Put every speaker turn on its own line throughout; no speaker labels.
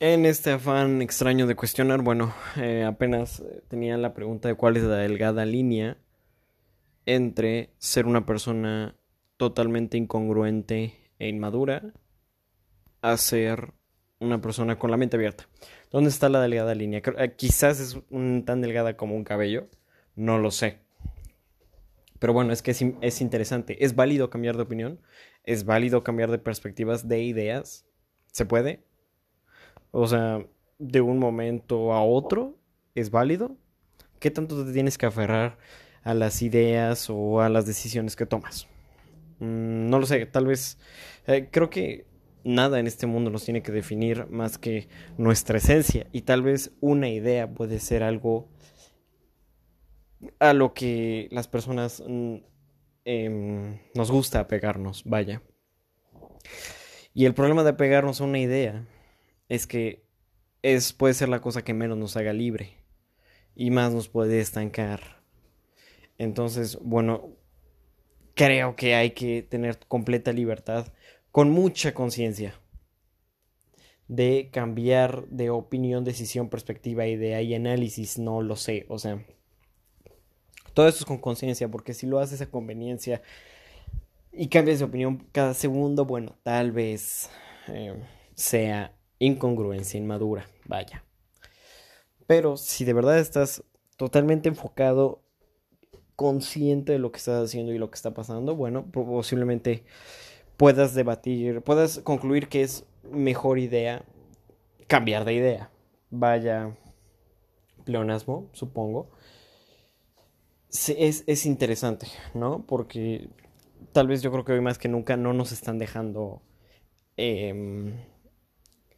En este afán extraño de cuestionar, bueno, eh, apenas tenía la pregunta de cuál es la delgada línea entre ser una persona totalmente incongruente e inmadura a ser una persona con la mente abierta. ¿Dónde está la delgada línea? Eh, quizás es tan delgada como un cabello, no lo sé. Pero bueno, es que es interesante. ¿Es válido cambiar de opinión? ¿Es válido cambiar de perspectivas, de ideas? ¿Se puede? O sea, de un momento a otro, ¿es válido? ¿Qué tanto te tienes que aferrar a las ideas o a las decisiones que tomas? Mm, no lo sé, tal vez eh, creo que nada en este mundo nos tiene que definir más que nuestra esencia y tal vez una idea puede ser algo a lo que las personas mm, em, nos gusta apegarnos, vaya. Y el problema de apegarnos a una idea es que es, puede ser la cosa que menos nos haga libre y más nos puede estancar. Entonces, bueno, creo que hay que tener completa libertad, con mucha conciencia, de cambiar de opinión, decisión, perspectiva, idea y análisis. No lo sé, o sea, todo esto es con conciencia, porque si lo haces a conveniencia y cambias de opinión cada segundo, bueno, tal vez eh, sea incongruencia inmadura, vaya. Pero si de verdad estás totalmente enfocado, consciente de lo que estás haciendo y lo que está pasando, bueno, posiblemente puedas debatir, puedas concluir que es mejor idea cambiar de idea. Vaya pleonasmo, supongo es, es interesante, ¿no? Porque tal vez yo creo que hoy más que nunca no nos están dejando... Em,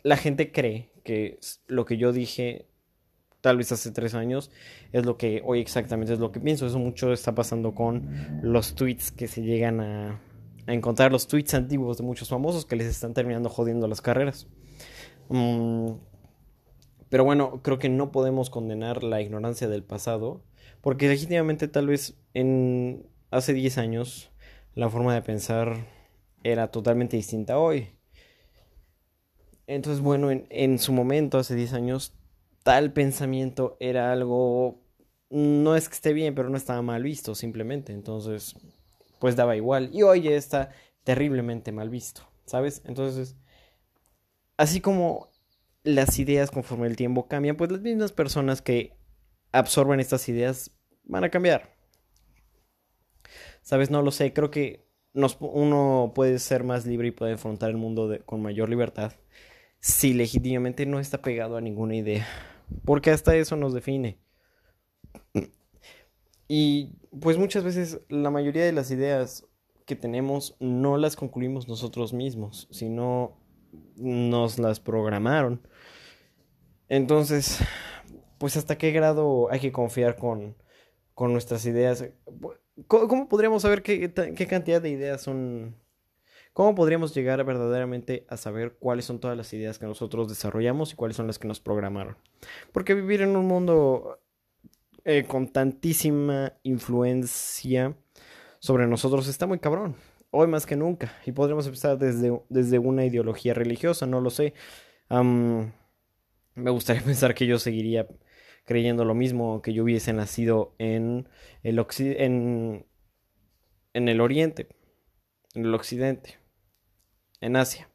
la gente cree que lo que yo dije tal vez hace tres años es lo que hoy exactamente es lo que pienso. Eso mucho está pasando con los tweets que se llegan a, encontrar, los tweets antiguos de muchos famosos que les están terminando jodiendo las carreras. Mm, pero bueno, creo que no podemos condenar la ignorancia del pasado porque legítimamente tal vez en hace 10 años la forma de pensar era totalmente distinta hoy. Entonces, bueno, en, su momento, hace 10 años, tal pensamiento era algo, no es que esté bien, pero no estaba mal visto simplemente. Entonces, pues daba igual. Y hoy está terriblemente mal visto, ¿sabes? Entonces, así como las ideas conforme el tiempo cambian, pues las mismas personas que absorben estas ideas van a cambiar. Sabes, no lo sé, creo que nos, uno puede ser más libre y puede afrontar el mundo con mayor libertad si legítimamente no está pegado a ninguna idea. Porque hasta eso nos define. Y pues muchas veces la mayoría de las ideas que tenemos no las concluimos nosotros mismos, sino nos las programaron. Entonces, pues hasta qué grado hay que confiar con, con nuestras ideas. ¿Cómo, podríamos saber qué, qué, cantidad de ideas son? ¿Cómo podríamos llegar verdaderamente a saber cuáles son todas las ideas que nosotros desarrollamos y cuáles son las que nos programaron? Porque vivir en un mundo eh, con tantísima influencia sobre nosotros está muy cabrón. Hoy más que nunca. Y podríamos empezar desde, desde una ideología religiosa, no lo sé. me gustaría pensar que yo seguiría creyendo lo mismo que yo hubiese nacido en el, en, en el oriente, en el occidente, en Asia.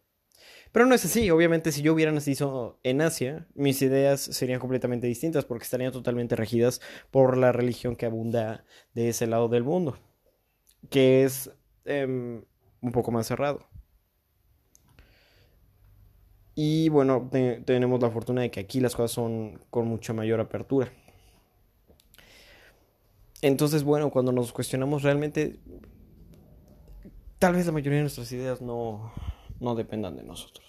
Pero no es así, obviamente si yo hubiera nacido en Asia, mis ideas serían completamente distintas porque estarían totalmente regidas por la religión que abunda de ese lado del mundo, que es em, un poco más cerrado. Y bueno, tenemos la fortuna de que aquí las cosas son con mucha mayor apertura. Entonces, bueno, cuando nos cuestionamos realmente, tal vez la mayoría de nuestras ideas no, no dependan de nosotros.